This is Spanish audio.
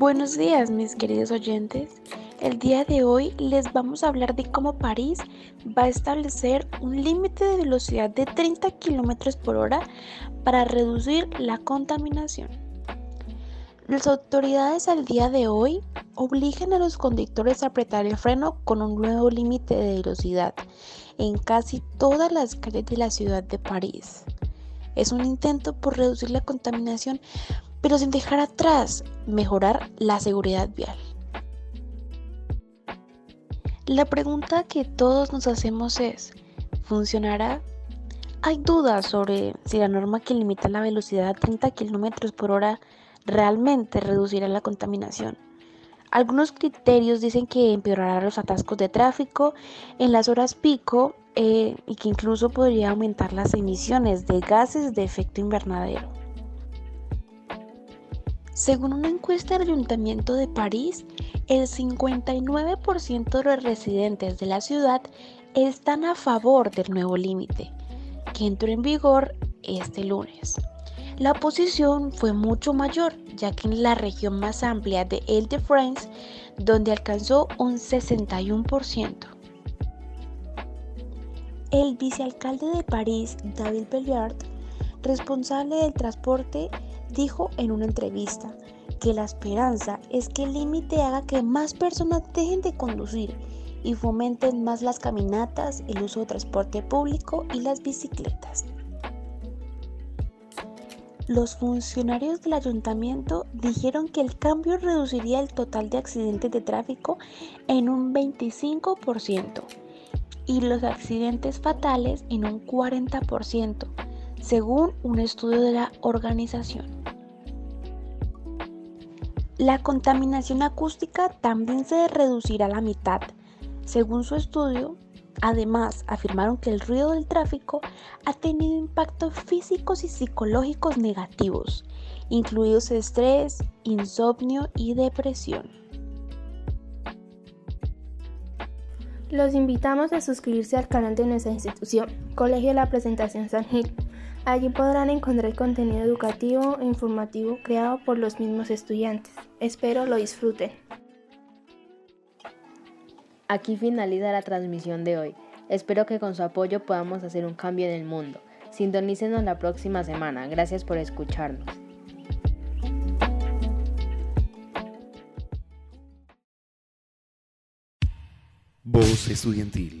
Buenos días mis queridos oyentes. El día de hoy les vamos a hablar de cómo París va a establecer un límite de velocidad de 30 km por hora para reducir la contaminación. Las autoridades al día de hoy obligan a los conductores a apretar el freno con un nuevo límite de velocidad en casi todas las calles de la ciudad de París. Es un intento por reducir la contaminación, pero sin dejar atrás mejorar la seguridad vial. La pregunta que todos nos hacemos es, ¿funcionará? Hay dudas sobre si la norma que limita la velocidad a 30 km por hora realmente reducirá la contaminación. Algunos criterios dicen que empeorará los atascos de tráfico en las horas pico eh, y que incluso podría aumentar las emisiones de gases de efecto invernadero. Según una encuesta del Ayuntamiento de París, el 59% de los residentes de la ciudad están a favor del nuevo límite, que entró en vigor este lunes. La oposición fue mucho mayor, ya que en la región más amplia de Ile-de-France, donde alcanzó un 61%. El vicealcalde de París, David Belliard, responsable del transporte, dijo en una entrevista que la esperanza es que el límite haga que más personas dejen de conducir y fomenten más las caminatas, el uso de transporte público y las bicicletas. Los funcionarios del ayuntamiento dijeron que el cambio reduciría el total de accidentes de tráfico en un 25% y los accidentes fatales en un 40%, según un estudio de la organización. La contaminación acústica también se reducirá a la mitad. Según su estudio, además afirmaron que el ruido del tráfico ha tenido impactos físicos y psicológicos negativos, incluidos estrés, insomnio y depresión. Los invitamos a suscribirse al canal de nuestra institución, Colegio de la Presentación San Gil Allí podrán encontrar contenido educativo e informativo creado por los mismos estudiantes. Espero lo disfruten. Aquí finaliza la transmisión de hoy. Espero que con su apoyo podamos hacer un cambio en el mundo. Sintonícenos la próxima semana. Gracias por escucharnos. Voz Estudiantil